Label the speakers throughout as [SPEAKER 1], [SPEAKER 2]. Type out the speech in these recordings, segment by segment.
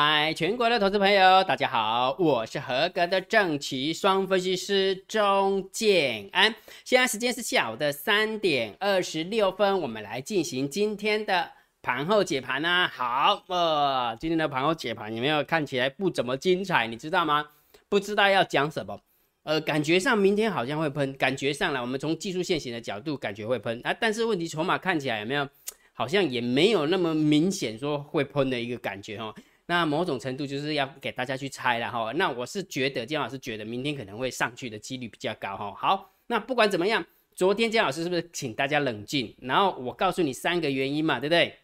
[SPEAKER 1] 嗨，全国的投资朋友，大家好，我是合格的正奇双分析师钟建安。现在时间是下午的三点二十六分，我们来进行今天的盘后解盘啊。好，呃，今天的盘后解盘有没有看起来不怎么精彩？你知道吗？不知道要讲什么？呃，感觉上明天好像会喷，感觉上来我们从技术线型的角度感觉会喷啊，但是问题筹码看起来有没有？好像也没有那么明显说会喷的一个感觉哦，那某种程度就是要给大家去猜了哈。那我是觉得姜老师觉得明天可能会上去的几率比较高哈。好，那不管怎么样，昨天姜老师是不是请大家冷静？然后我告诉你三个原因嘛，对不对？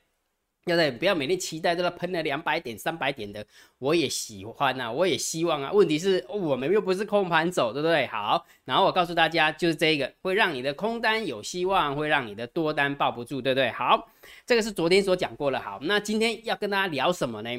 [SPEAKER 1] 对不对？不要每天期待这个喷了两百点、三百点的，我也喜欢啊，我也希望啊。问题是我们又不是空盘走，对不对？好，然后我告诉大家，就是这个会让你的空单有希望，会让你的多单抱不住，对不对？好，这个是昨天所讲过了。好，那今天要跟大家聊什么呢？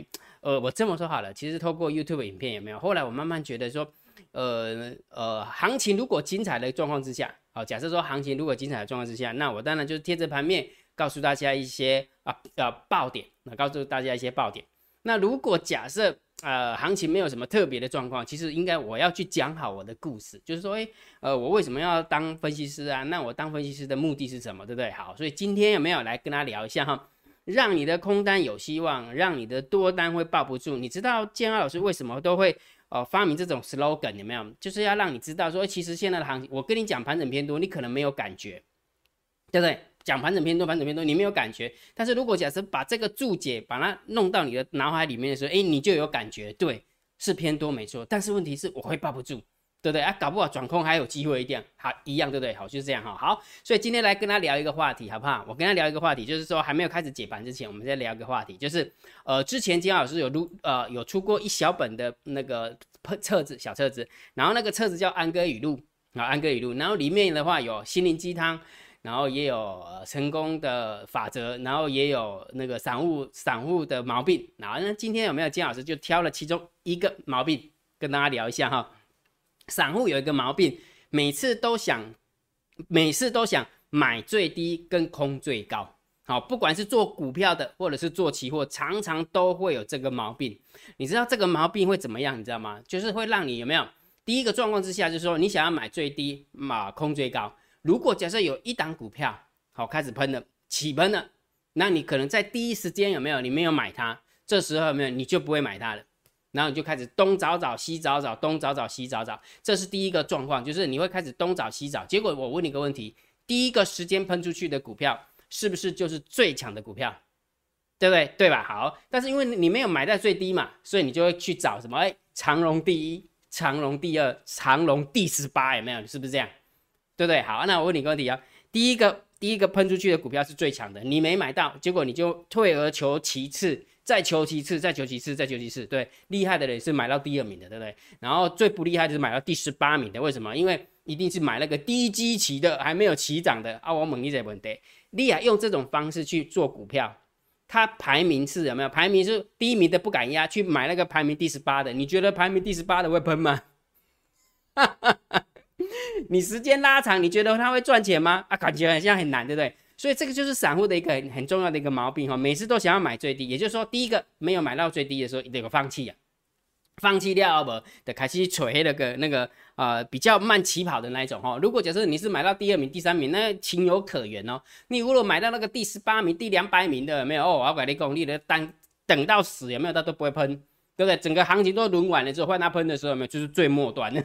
[SPEAKER 1] 呃，我这么说好了，其实透过 YouTube 影片有没有？后来我慢慢觉得说，呃呃，行情如果精彩的状况之下，好，假设说行情如果精彩的状况之下，那我当然就是贴着盘面。告诉大家一些啊呃爆点，那告诉大家一些爆点。那如果假设呃行情没有什么特别的状况，其实应该我要去讲好我的故事，就是说，诶，呃，我为什么要当分析师啊？那我当分析师的目的是什么，对不对？好，所以今天有没有来跟他聊一下哈？让你的空单有希望，让你的多单会抱不住。你知道建安老师为什么都会呃发明这种 slogan 有没有？就是要让你知道说，其实现在的行情，我跟你讲盘整偏多，你可能没有感觉，对不对？讲盘整偏多，盘整偏多，你没有感觉。但是如果假设把这个注解把它弄到你的脑海里面的时候，哎，你就有感觉，对，是偏多没错。但是问题是我会抱不住，对不对啊？搞不好转空还有机会一点，好一样，对不对？好，就是这样哈。好，所以今天来跟他聊一个话题，好不好？我跟他聊一个话题，就是说还没有开始解盘之前，我们再聊一个话题，就是呃，之前金老师有录呃有出过一小本的那个册子，小册子，然后那个册子叫安哥语录啊，安哥语录，然后里面的话有心灵鸡汤。然后也有成功的法则，然后也有那个散户散户的毛病。然后呢，今天有没有金老师就挑了其中一个毛病跟大家聊一下哈。散户有一个毛病，每次都想每次都想买最低跟空最高。好，不管是做股票的或者是做期货，常常都会有这个毛病。你知道这个毛病会怎么样？你知道吗？就是会让你有没有第一个状况之下，就是说你想要买最低，买空最高。如果假设有一档股票好开始喷了，起喷了，那你可能在第一时间有没有？你没有买它，这时候有没有？你就不会买它了，然后你就开始东找找西找找，东找找西找找，这是第一个状况，就是你会开始东找西找。结果我问你个问题：第一个时间喷出去的股票是不是就是最强的股票？对不对？对吧？好，但是因为你没有买在最低嘛，所以你就会去找什么？哎，长隆第一，长隆第二，长隆第十八，有没有？是不是这样？对不对？好，那我问你个问题啊，第一个第一个喷出去的股票是最强的，你没买到，结果你就退而求其次，再求其次，再求其次，再求其次。对，厉害的人是买到第二名的，对不对？然后最不厉害的是买到第十八名的，为什么？因为一定是买那个低基期的，还没有起涨的啊。我问你这个问题，厉害用这种方式去做股票，它排名是有没有？排名是第一名的不敢压，去买那个排名第十八的，你觉得排名第十八的会喷吗？哈哈哈。你时间拉长，你觉得他会赚钱吗？啊，感觉好像很难，对不对？所以这个就是散户的一个很很重要的一个毛病哈，每次都想要买最低，也就是说，第一个没有买到最低的时候，你得个放弃啊，放弃掉不，得开始锤那个那个呃比较慢起跑的那一种哈。如果假设你是买到第二名、第三名，那情有可原哦。你如果买到那个第十八名、第两百名的，没有哦，我要给你讲，你的单等到死有没有，他都不会喷，对不对？整个行情都轮完了之后，换他喷的时候，有没有就是最末端的。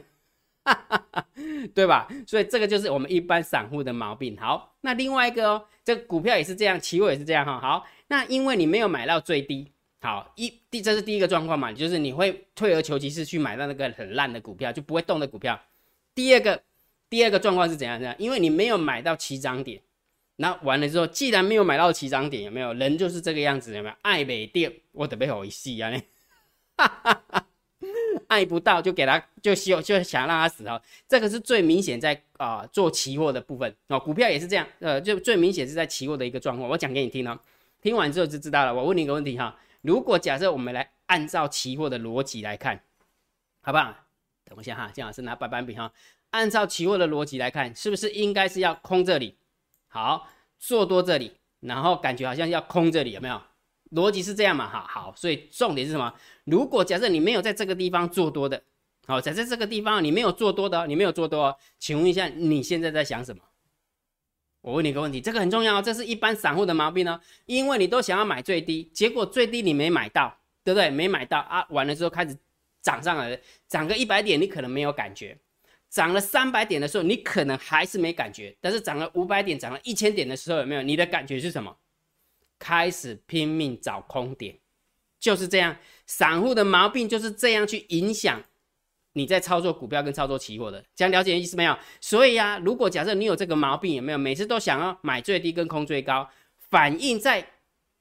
[SPEAKER 1] 对吧？所以这个就是我们一般散户的毛病。好，那另外一个哦，这股票也是这样，期货也是这样哈。好，那因为你没有买到最低，好一第这是第一个状况嘛，就是你会退而求其次去买到那个很烂的股票，就不会动的股票。第二个第二个状况是怎样？怎样，因为你没有买到起涨点，那完了之后，既然没有买到起涨点，有没有人就是这个样子？有没有爱美店？我特别好意思啊！哈哈哈。爱不到就给他，就希就想让他死哦。这个是最明显在啊做期货的部分哦，股票也是这样，呃，就最明显是在期货的一个状况。我讲给你听哦，听完之后就知道了。我问你一个问题哈，如果假设我们来按照期货的逻辑来看，好不好？等一下哈，姜老师拿白板笔哈，按照期货的逻辑来看，是不是应该是要空这里，好做多这里，然后感觉好像要空这里，有没有？逻辑是这样嘛？哈，好，所以重点是什么？如果假设你没有在这个地方做多的，好，假设这个地方你没有做多的，你没有做多，请问一下你现在在想什么？我问你个问题，这个很重要，这是一般散户的毛病呢，因为你都想要买最低，结果最低你没买到，对不对？没买到啊，完了之后开始涨上来，涨个一百点你可能没有感觉，涨了三百点的时候你可能还是没感觉，但是涨了五百点、涨了一千点的时候有没有？你的感觉是什么？开始拼命找空点，就是这样，散户的毛病就是这样去影响。你在操作股票跟操作期货的，这样了解意思没有？所以啊，如果假设你有这个毛病，有没有每次都想要买最低跟空最高，反映在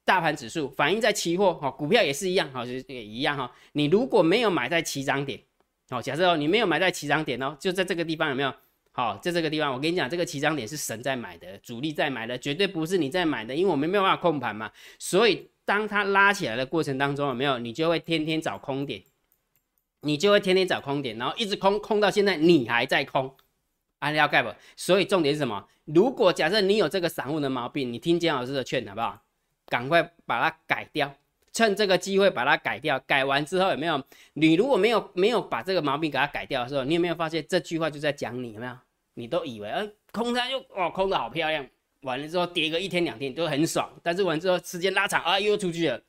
[SPEAKER 1] 大盘指数，反映在期货哈，股票也是一样哈，就是也一样哈。你如果没有买在起涨点，好，假设哦，你没有买在起涨点哦，就在这个地方有没有？好，在这个地方，我跟你讲，这个起涨点是神在买的，主力在买的，绝对不是你在买的，因为我们没有办法控盘嘛。所以当它拉起来的过程当中，有没有？你就会天天找空点。你就会天天找空点，然后一直空空到现在，你还在空，啊，要盖不？所以重点是什么？如果假设你有这个散户的毛病，你听姜老师的劝，好不好？赶快把它改掉，趁这个机会把它改掉。改完之后有没有？你如果没有没有把这个毛病给它改掉的时候，你有没有发现这句话就在讲你？有没有？你都以为，呃，空它就哦，空的好漂亮，完了之后跌个一天两天都很爽，但是完之后时间拉长啊，又出去了。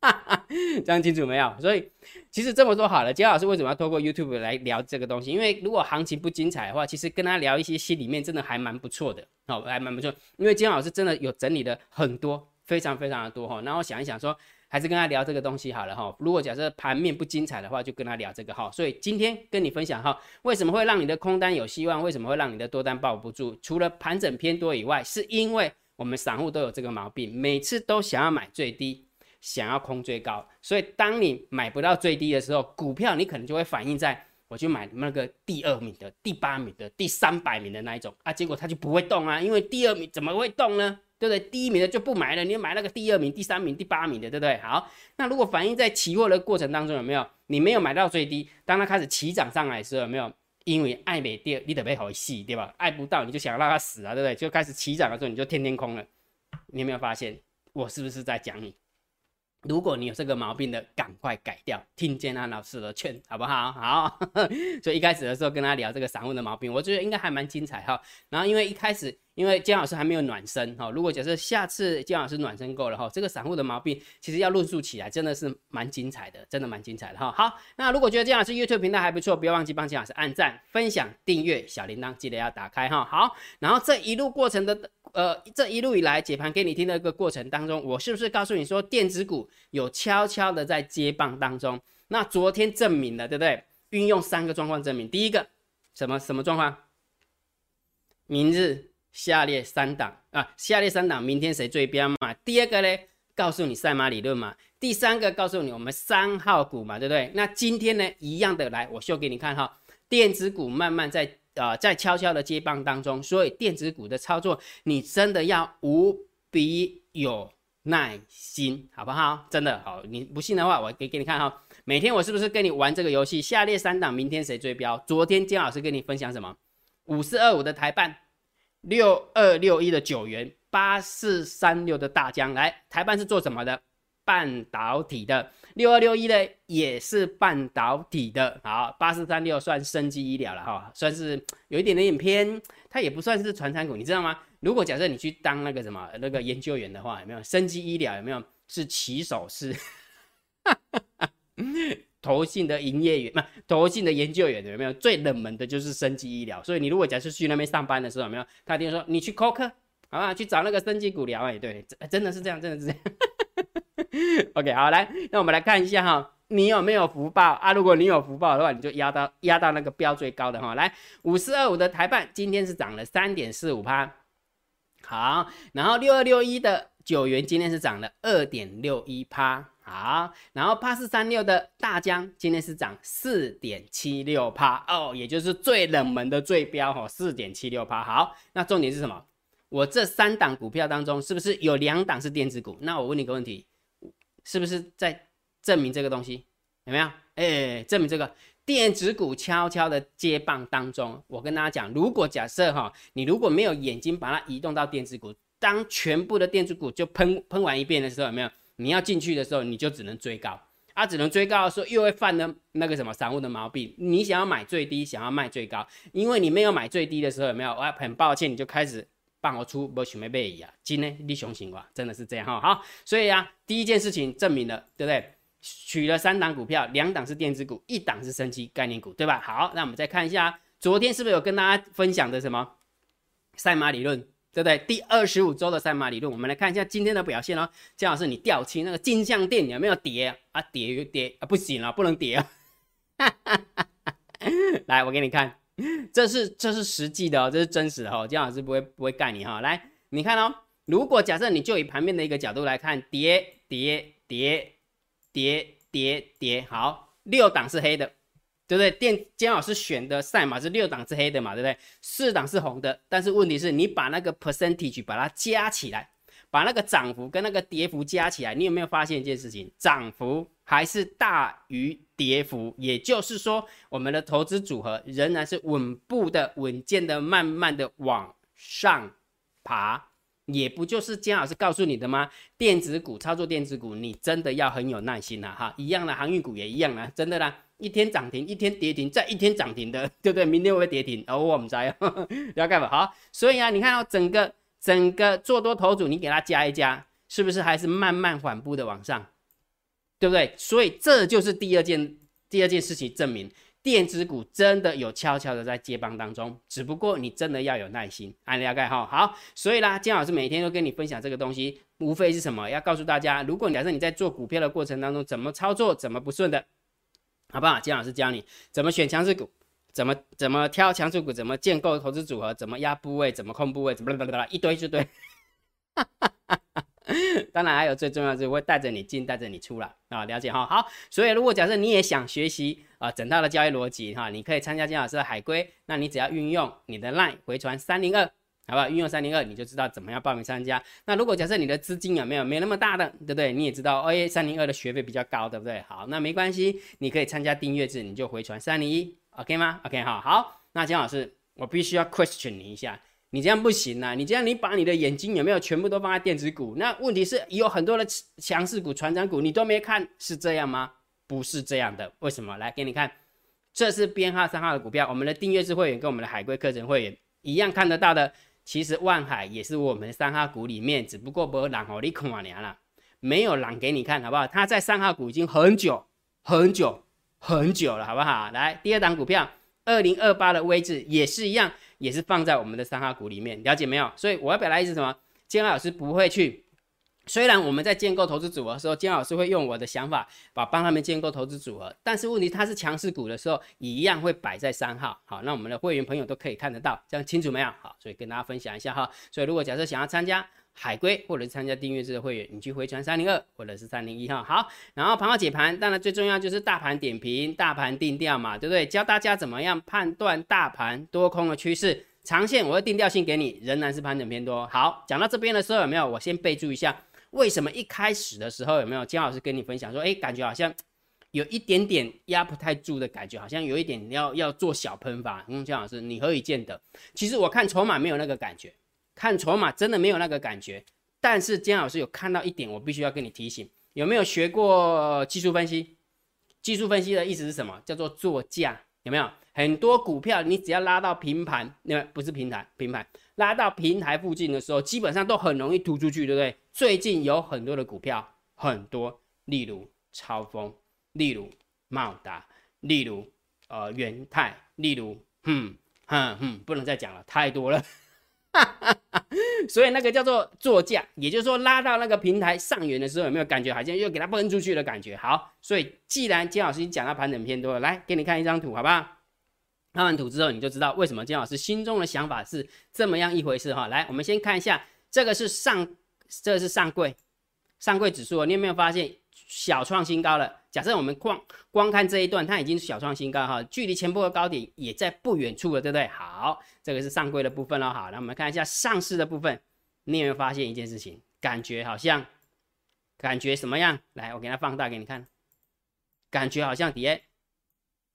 [SPEAKER 1] 哈哈，这样清楚没有？所以其实这么说好了，姜老师为什么要透过 YouTube 来聊这个东西？因为如果行情不精彩的话，其实跟他聊一些心里面真的还蛮不错的，好，还蛮不错。因为姜老师真的有整理的很多，非常非常的多哈。然后想一想说，还是跟他聊这个东西好了哈。如果假设盘面不精彩的话，就跟他聊这个哈。所以今天跟你分享哈，为什么会让你的空单有希望？为什么会让你的多单抱不住？除了盘整偏多以外，是因为我们散户都有这个毛病，每次都想要买最低。想要空最高，所以当你买不到最低的时候，股票你可能就会反映在我去买那个第二名的、第八名的、第三百名的那一种啊，结果它就不会动啊，因为第二名怎么会动呢？对不对？第一名的就不买了，你买那个第二名、第三名、第八名的，对不对？好，那如果反映在期货的过程当中，有没有你没有买到最低？当它开始起涨上来的时候，有没有？因为爱美跌，你得被好戏，对吧？爱不到你就想让它死啊，对不对？就开始起涨的时候，你就天天空了。你有没有发现我是不是在讲你？如果你有这个毛病的，赶快改掉。听见安老师的劝，好不好？好。所以一开始的时候跟他聊这个散户的毛病，我觉得应该还蛮精彩哈。然后因为一开始，因为姜老师还没有暖身哈。如果假设下次姜老师暖身够了哈，这个散户的毛病其实要论述起来真的是蛮精彩的，真的蛮精彩的哈。好，那如果觉得姜老师 YouTube 频道还不错，不要忘记帮姜老师按赞、分享、订阅小铃铛，记得要打开哈。好，然后这一路过程的。呃，这一路以来解盘给你听的一个过程当中，我是不是告诉你说电子股有悄悄的在接棒当中？那昨天证明了，对不对？运用三个状况证明，第一个什么什么状况？明日下列三档啊，下列三档明天谁最标嘛？第二个呢，告诉你赛马理论嘛？第三个告诉你我们三号股嘛，对不对？那今天呢，一样的来，我秀给你看哈，电子股慢慢在。啊，在悄悄的接棒当中，所以电子股的操作，你真的要无比有耐心，好不好？真的好，你不信的话，我给给你看哈。每天我是不是跟你玩这个游戏？下列三档，明天谁追标？昨天姜老师跟你分享什么？五四二五的台办，六二六一的九元，八四三六的大江。来，台办是做什么的？半导体的。六二六一呢，也是半导体的，好，八四三六算生机医疗了哈，算是有一点点偏，它也不算是传产股，你知道吗？如果假设你去当那个什么那个研究员的话，有没有生机医疗？有没有是起手是投信的营业员？不，投信的研究员有没有？最冷门的就是生技医疗，所以你如果假设去那边上班的时候，有没有？他听说你去 c 课，好吧，去找那个生技股聊，哎，对，真的是这样，真的是这样。OK，好，来，那我们来看一下哈，你有没有福报啊？如果你有福报的话，你就压到压到那个标最高的哈。来，五四二五的台办今天是涨了三点四五趴，好，然后六二六一的九元今天是涨了二点六一趴，好，然后八四三六的大江今天是涨四点七六趴哦，也就是最冷门的最标哈，四点七六趴。好，那重点是什么？我这三档股票当中，是不是有两档是电子股？那我问你个问题。是不是在证明这个东西有没有？哎，证明这个电子股悄悄的接棒当中。我跟大家讲，如果假设哈，你如果没有眼睛把它移动到电子股，当全部的电子股就喷喷完一遍的时候，有没有？你要进去的时候，你就只能追高，啊，只能追高的时候又会犯了那个什么散户的毛病。你想要买最低，想要卖最高，因为你没有买最低的时候，有没有？我很抱歉，你就开始帮我出不想要买呀，今天你雄心话真的是这样哈。好，所以啊，第一件事情证明了，对不对？取了三档股票，两档是电子股，一档是升级概念股，对吧？好，那我们再看一下，昨天是不是有跟大家分享的什么赛马理论，对不对？第二十五周的赛马理论，我们来看一下今天的表现哦。姜老师，你掉期那个金项店有没有跌啊？跌跌啊，不行了，不能跌啊！来，我给你看，这是这是实际的哦，这是真实的哦。姜老师不会不会盖你哈。来，你看哦，如果假设你就以盘面的一个角度来看，跌跌跌。叠叠叠，好，六档是黑的，对不对？电姜老师选的赛马是六档是黑的嘛，对不对？四档是红的，但是问题是你把那个 percentage 把它加起来，把那个涨幅跟那个跌幅加起来，你有没有发现一件事情？涨幅还是大于跌幅，也就是说，我们的投资组合仍然是稳步的、稳健的、慢慢的往上爬。也不就是姜老师告诉你的吗？电子股操作电子股，你真的要很有耐心呐，哈，一样的航运股也一样啊，真的啦，一天涨停，一天跌停，再一天涨停的，对不对？明天会不会跌停？哦，我们在，了解吧？好，所以啊，你看到整个整个做多头组，你给它加一加，是不是还是慢慢缓步的往上？对不对？所以这就是第二件第二件事情证明。电子股真的有悄悄的在接棒当中，只不过你真的要有耐心，按了解哈。好，所以啦，金老师每天都跟你分享这个东西，无非是什么？要告诉大家，如果假设你在做股票的过程当中怎么操作，怎么不顺的，好不好？金老师教你怎么选强势股，怎么怎么挑强势股，怎么建构投资组合，怎么压部位，怎么控部位，怎么一堆就对。当然还有最重要的是会带着你进，带着你出了啊，了解哈。好，所以如果假设你也想学习啊整套的交易逻辑哈，你可以参加金老师的海龟，那你只要运用你的 line 回传三零二，好不好？运用三零二，你就知道怎么样报名参加。那如果假设你的资金有没有没那么大的，对不对？你也知道 A 三零二的学费比较高，对不对？好，那没关系，你可以参加订阅制，你就回传三零一，OK 吗？OK 哈，好，那江老师，我必须要 question 你一下。你这样不行啊！你这样，你把你的眼睛有没有全部都放在电子股？那问题是有很多的强势股、船长股，你都没看，是这样吗？不是这样的，为什么？来给你看，这是编号三号的股票，我们的订阅制会员跟我们的海归课程会员一样看得到的。其实万海也是我们三哈股里面，只不过不让哦你看完了，没有让给你看，好不好？它在三哈股已经很久、很久、很久了，好不好？来，第二档股票，二零二八的位置也是一样。也是放在我们的三哈股里面，了解没有？所以我要表达意思什么？金老师不会去，虽然我们在建构投资组合的时候，金老师会用我的想法把帮他们建构投资组合，但是问题它是强势股的时候，一样会摆在三号。好，那我们的会员朋友都可以看得到，这样清楚没有？好，所以跟大家分享一下哈。所以如果假设想要参加。海龟或者参加订阅制的会员，你去回传三零二或者是三零一哈。好，然后盘后解盘，当然最重要就是大盘点评、大盘定调嘛，对不对？教大家怎么样判断大盘多空的趋势，长线我会定调性给你，仍然是盘整偏多。好，讲到这边的时候有没有？我先备注一下，为什么一开始的时候有没有姜老师跟你分享说，哎，感觉好像有一点点压不太住的感觉，好像有一点要要做小喷发。嗯，姜老师你何以见得？其实我看筹码没有那个感觉。看筹码真的没有那个感觉，但是姜老师有看到一点，我必须要跟你提醒，有没有学过技术分析？技术分析的意思是什么？叫做做价，有没有？很多股票你只要拉到平盘，那不是平台，平盘拉到平台附近的时候，基本上都很容易突出去，对不对？最近有很多的股票，很多，例如超风，例如茂达，例如呃元泰，例如嗯哼哼，不能再讲了，太多了。所以那个叫做作价，也就是说拉到那个平台上缘的时候，有没有感觉好像又给它崩出去的感觉？好，所以既然金老师讲到盘整偏多了，来给你看一张图，好不好？看完图之后，你就知道为什么金老师心中的想法是这么样一回事哈。来，我们先看一下，这个是上，这个是上柜，上柜指数，你有没有发现？小创新高了。假设我们光光看这一段，它已经是小创新高哈，距离前波的高点也在不远处了，对不对？好，这个是上柜的部分了。好，那我们看一下上市的部分，你有没有发现一件事情？感觉好像，感觉什么样？来，我给它放大给你看，感觉好像底下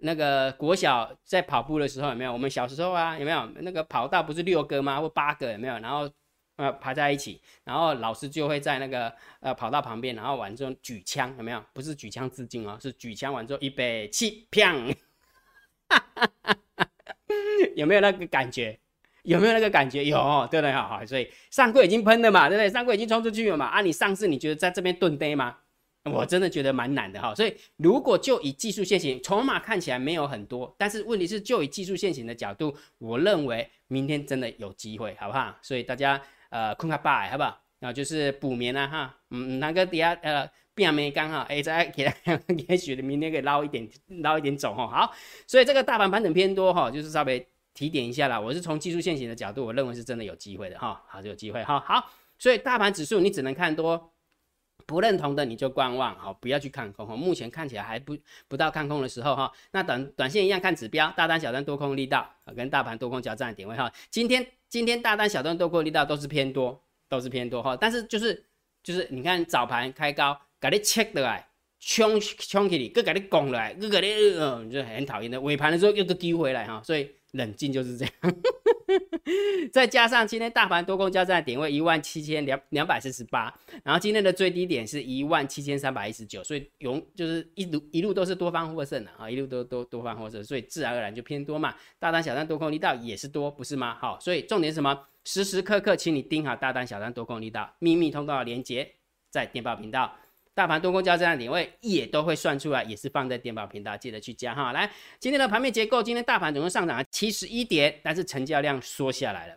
[SPEAKER 1] 那个国小在跑步的时候有没有？我们小时候啊有没有那个跑道不是六个吗？或八个有没有？然后呃排在一起，然后老师就会在那个呃跑道旁边，然后完之后举枪，有没有？不是举枪自尽哦，是举枪完之后预备起，砰！有没有那个感觉？有没有那个感觉？有，对对？好好，所以上柜已经喷了嘛，对不对？上柜已经冲出去了嘛。啊，你上次你觉得在这边蹲呆吗？我真的觉得蛮难的哈。所以如果就以技术线型，筹码看起来没有很多，但是问题是就以技术线型的角度，我认为明天真的有机会，好不好？所以大家呃，困个拜，好不好？然后就是补眠啊哈，嗯，那个底下呃。变没刚好，哎，再给 也许明天可以捞一点，捞一点走哈。好，所以这个大盘盘整偏多哈，就是稍微提点一下啦。我是从技术线型的角度，我认为是真的有机会的哈。好，就有机会哈。好，所以大盘指数你只能看多，不认同的你就观望，好，不要去看空哈。目前看起来还不不到看空的时候哈。那短短线一样看指标，大单小单多空力道跟大盘多空交战的点位哈。今天今天大单小单多空力道都是偏多，都是偏多哈。但是就是就是你看早盘开高。给你切的来，冲冲起你，搁给你拱来，搁给你，嗯，就很讨厌的。尾盘的时候又个丢回来哈，所以冷静就是这样。再加上今天大盘多空交战点位一万七千两两百四十八，然后今天的最低点是一万七千三百一十九，所以永就是一路一路都是多方获胜的啊，一路都都多方获胜，所以自然而然就偏多嘛。大单小单多空力道也是多，不是吗？好，所以重点是什么？时时刻刻请你盯好大单小单多空力道，秘密通道连接在电报频道。大盘多空交战的点位也都会算出来，也是放在电报频道，记得去加哈。来，今天的盘面结构，今天大盘总共上涨了七十一点，但是成交量缩下来了，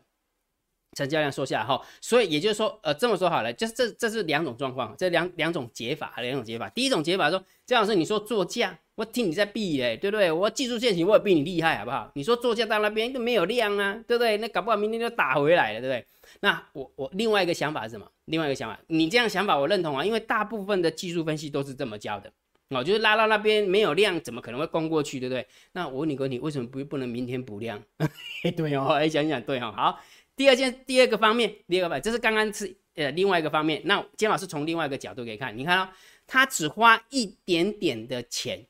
[SPEAKER 1] 成交量缩下来哈，所以也就是说，呃，这么说好了，就是这这是两种状况，这两两种解法，两种解法。第一种解法说，姜老师你说做价，我听你在避哎，对不对？我技术线型我也比你厉害，好不好？你说做价到那边都没有量啊，对不对？那搞不好明天就打回来了，对不对？那我我另外一个想法是什么？另外一个想法，你这样想法我认同啊，因为大部分的技术分析都是这么教的哦，就是拉到那边没有量，怎么可能会攻过去，对不对？那我问你个，问题为什么不不能明天补量？对哦，哎，想想对哦。好，第二件第二个方面，第二个吧，这是刚刚是呃另外一个方面。那金老师从另外一个角度给看，你看哦，他只花一点点的钱，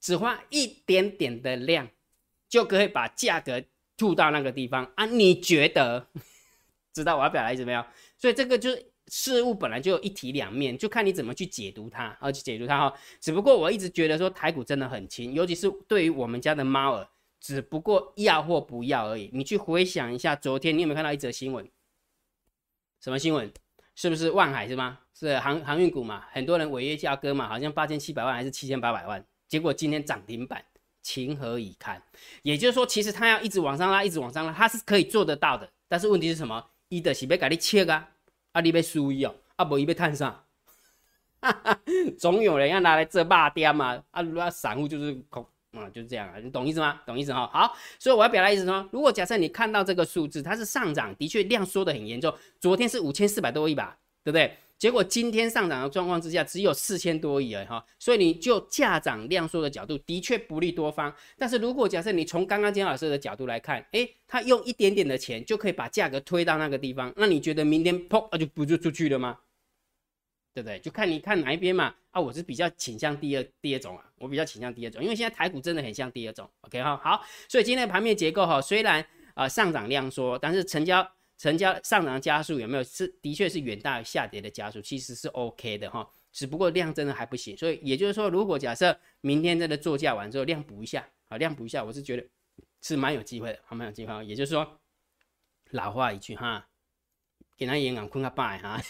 [SPEAKER 1] 只花一点点的量，就可以把价格吐到那个地方啊？你觉得？知道我要表达意思没有？所以这个就是事物本来就一体两面，就看你怎么去解读它，而去解读它哈。只不过我一直觉得说台股真的很轻，尤其是对于我们家的猫儿，只不过要或不要而已。你去回想一下，昨天你有没有看到一则新闻？什么新闻？是不是万海是吗？是航航运股嘛？很多人违约价格嘛，好像八千七百万还是七千八百万，结果今天涨停板，情何以堪？也就是说，其实它要一直往上拉，一直往上拉，它是可以做得到的。但是问题是什么？伊就是要甲你切啊，啊你要输伊哦，啊无伊要赚啥？总有人要拿来做肉店嘛，啊那散户就是空啊，就是这样啊，你懂意思吗？懂意思哈？好，所以我要表达意思说，如果假设你看到这个数字，它是上涨，的确量缩的很严重，昨天是五千四百多亿吧，对不对？结果今天上涨的状况之下，只有四千多亿而已哈，所以你就价涨量缩的角度，的确不利多方。但是如果假设你从刚刚金老师的角度来看，诶，他用一点点的钱就可以把价格推到那个地方，那你觉得明天砰啊就不就出去了吗？对不对？就看你看哪一边嘛。啊，我是比较倾向第二第二种啊，我比较倾向第二种，因为现在台股真的很像第二种。OK 哈，好，所以今天的盘面结构哈，虽然啊上涨量缩，但是成交。成交上涨加速有没有？是的确是远大于下跌的加速，其实是 OK 的哈。只不过量真的还不行，所以也就是说，如果假设明天真的作价完之后量补一下，啊量补一下，我是觉得是蛮有机会的，还蛮有机会。也就是说，老话一句哈，给他演讲困个拜哈。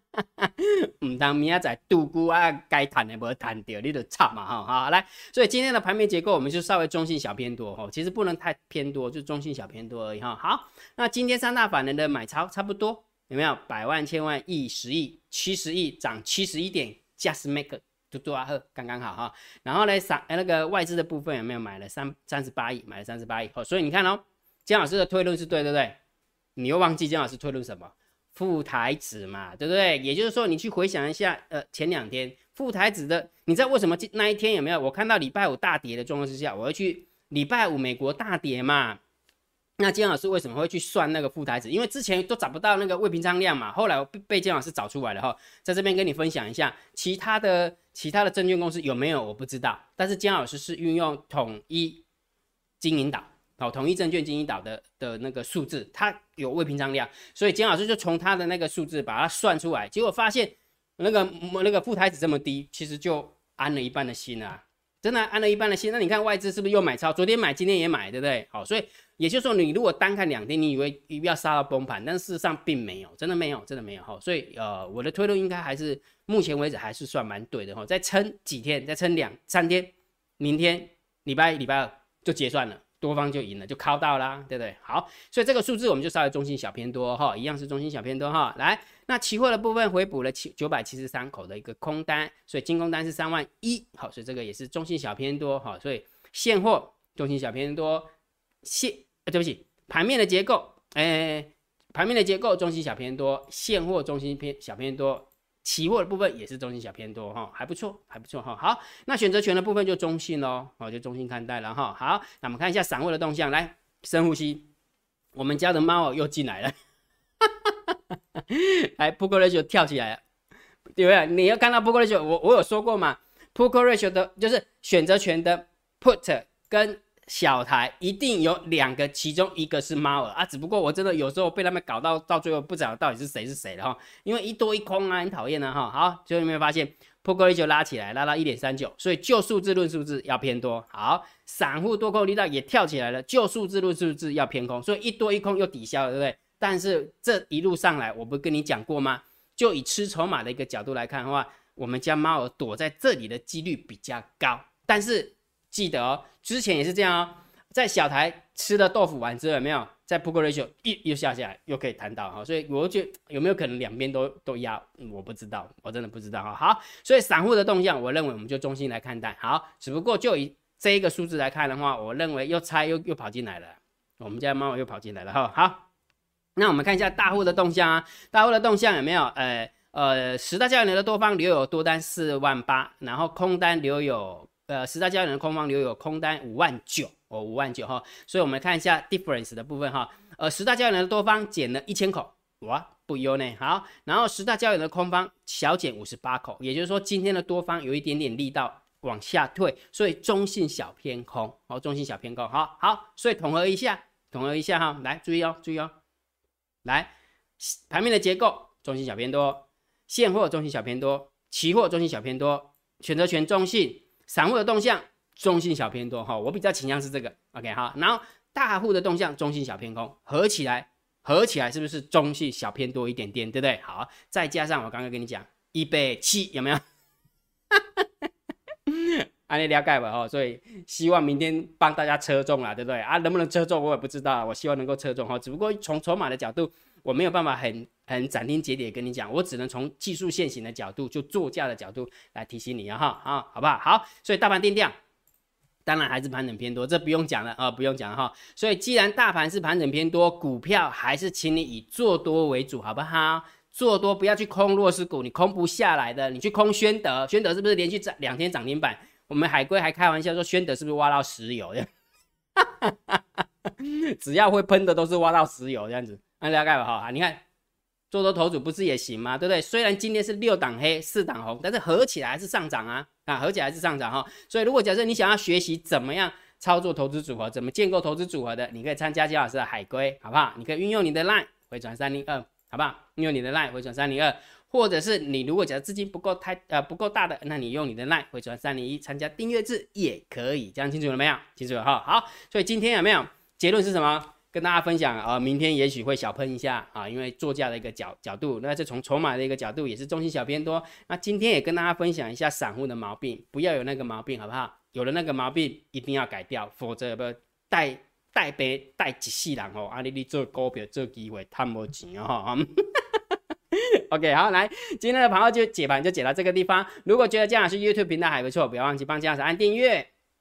[SPEAKER 1] 唔当明仔载度估啊，该谈的无谈掉，你就插嘛哈好来，所以今天的盘面结构，我们就稍微中性小偏多哈，其实不能太偏多，就中性小偏多而已哈。好，那今天三大法人的买超差不多有没有？百万、千万、亿、十亿、七十亿，涨七十一点，just make 嘟嘟啊呵，刚刚好哈。然后呢，散那个外资的部分有没有买了三三十八亿？买了三十八亿，好，所以你看哦，姜老师的推论是对，对不对？你又忘记姜老师推论什么？副台子嘛，对不对？也就是说，你去回想一下，呃，前两天副台子的，你知道为什么那一天有没有？我看到礼拜五大跌的状况之下，我要去礼拜五美国大跌嘛。那金老师为什么会去算那个副台子？因为之前都找不到那个未平仓量嘛，后来被被金老师找出来了哈，在这边跟你分享一下，其他的其他的证券公司有没有我不知道，但是金老师是运用统一经营岛好，统一证券经营岛的的那个数字，它有未平仓量，所以金老师就从它的那个数字把它算出来，结果发现那个那个副台子这么低，其实就安了一半的心啊，真的安了一半的心。那你看外资是不是又买超？昨天买，今天也买，对不对？好，所以也就是说，你如果单看两天，你以为一定要杀到崩盘，但事实上并没有，真的没有，真的没有哈。所以呃，我的推论应该还是目前为止还是算蛮对的哈。再撑几天，再撑两三天，明天礼拜一、礼拜二就结算了。多方就赢了，就靠到啦，对不对？好，所以这个数字我们就稍微中心小偏多哈，一样是中心小偏多哈。来，那期货的部分回补了七九百七十三口的一个空单，所以净空单是三万一，好，所以这个也是中心小偏多哈。所以现货中心小偏多，现呃对不起，盘面的结构，哎，盘面的结构中心小偏多，现货中心偏小偏多。期货的部分也是中性小偏多哈，还不错，还不错哈。好，那选择权的部分就中性喽，哦，就中性看待了哈。好，那我们看一下散户的动向，来深呼吸，我们家的猫又进来了，来 p o k ratio 跳起来了，对不对？你要看到 p o k ratio，我我有说过嘛 p o k ratio 的就是选择权的 put 跟小台一定有两个，其中一个是猫儿啊，只不过我真的有时候被他们搞到到最后不知道到底是谁是谁了哈，因为一多一空啊，很讨厌的哈。好，最后有没有发现 p o k e r 就拉起来，拉到一点三九，所以就数字论数字要偏多。好，散户多空力道也跳起来了，就数字论数字要偏空，所以一多一空又抵消了，对不对？但是这一路上来，我不跟你讲过吗？就以吃筹码的一个角度来看的话，我们家猫儿躲在这里的几率比较高，但是。记得哦，之前也是这样哦，在小台吃了豆腐丸之后，有没有在 p o k e ratio 一又下下来，又可以谈到哈，所以我觉得有没有可能两边都都压，我不知道，我真的不知道哈。好，所以散户的动向，我认为我们就中心来看待。好，只不过就以这一个数字来看的话，我认为又猜又又跑进来了，我们家猫又跑进来了哈。好，那我们看一下大户的动向啊，大户的动向有没有？呃呃，十大交易人的多方留有多单四万八，然后空单留有。呃，十大交易人的空方留有空单五万九哦，五万九哈，所以我们看一下 difference 的部分哈。呃，十大交易人的多方减了一千口，哇，不优呢。好，然后十大交易人的空方小减五十八口，也就是说今天的多方有一点点力道往下退，所以中性小偏空，好，中性小偏空，好好，所以统合一下，统合一下哈，来注意哦，注意哦，来盘面的结构，中性小偏多，现货中性小偏多，期货中性小偏多，选择权中性。散户的动向中性小偏多哈，我比较倾向是这个，OK 哈，然后大户的动向中性小偏空，合起来合起来是不是中性小偏多一点点，对不对？好，再加上我刚刚跟你讲一倍七有没有？安利了解吧哈，所以希望明天帮大家车中了，对不对啊？能不能车中我也不知道，我希望能够车中哈，只不过从筹码的角度。我没有办法很很斩钉截铁跟你讲，我只能从技术线型的角度，就作价的角度来提醒你啊哈啊，好不好？好，所以大盘定调，当然还是盘整偏多，这不用讲了啊，不用讲了哈。所以既然大盘是盘整偏多，股票还是请你以做多为主，好不好？做多不要去空弱势股，你空不下来的，你去空宣德，宣德是不是连续涨两天涨停板？我们海龟还开玩笑说，宣德是不是挖到石油？只要会喷的都是挖到石油这样子。那大概吧哈，你看做多头组不是也行吗？对不对？虽然今天是六档黑四档红，但是合起来还是上涨啊啊，合起来还是上涨哈。所以如果假设你想要学习怎么样操作投资组合，怎么建构投资组合的，你可以参加姜老师的海龟，好不好？你可以运用你的 line 回转三零二，好不好？运用你的 line 回转三零二，或者是你如果假设资金不够太呃不够大的，那你用你的 line 回转三零一参加订阅制也可以，这样清楚了没有？清楚了哈。好，所以今天有没有结论是什么？跟大家分享啊，明天也许会小喷一下啊，因为作价的一个角角度，那这从筹码的一个角度也是中心小偏多。那今天也跟大家分享一下散户的毛病，不要有那个毛病，好不好？有了那个毛病一定要改掉，否则不带带杯带几世人哦，阿里里做股票做机会贪无钱哦。OK，好，来今天的盘后就解盘就解到这个地方。如果觉得姜老师 YouTube 频道还不错，不要忘记帮姜老师按订阅。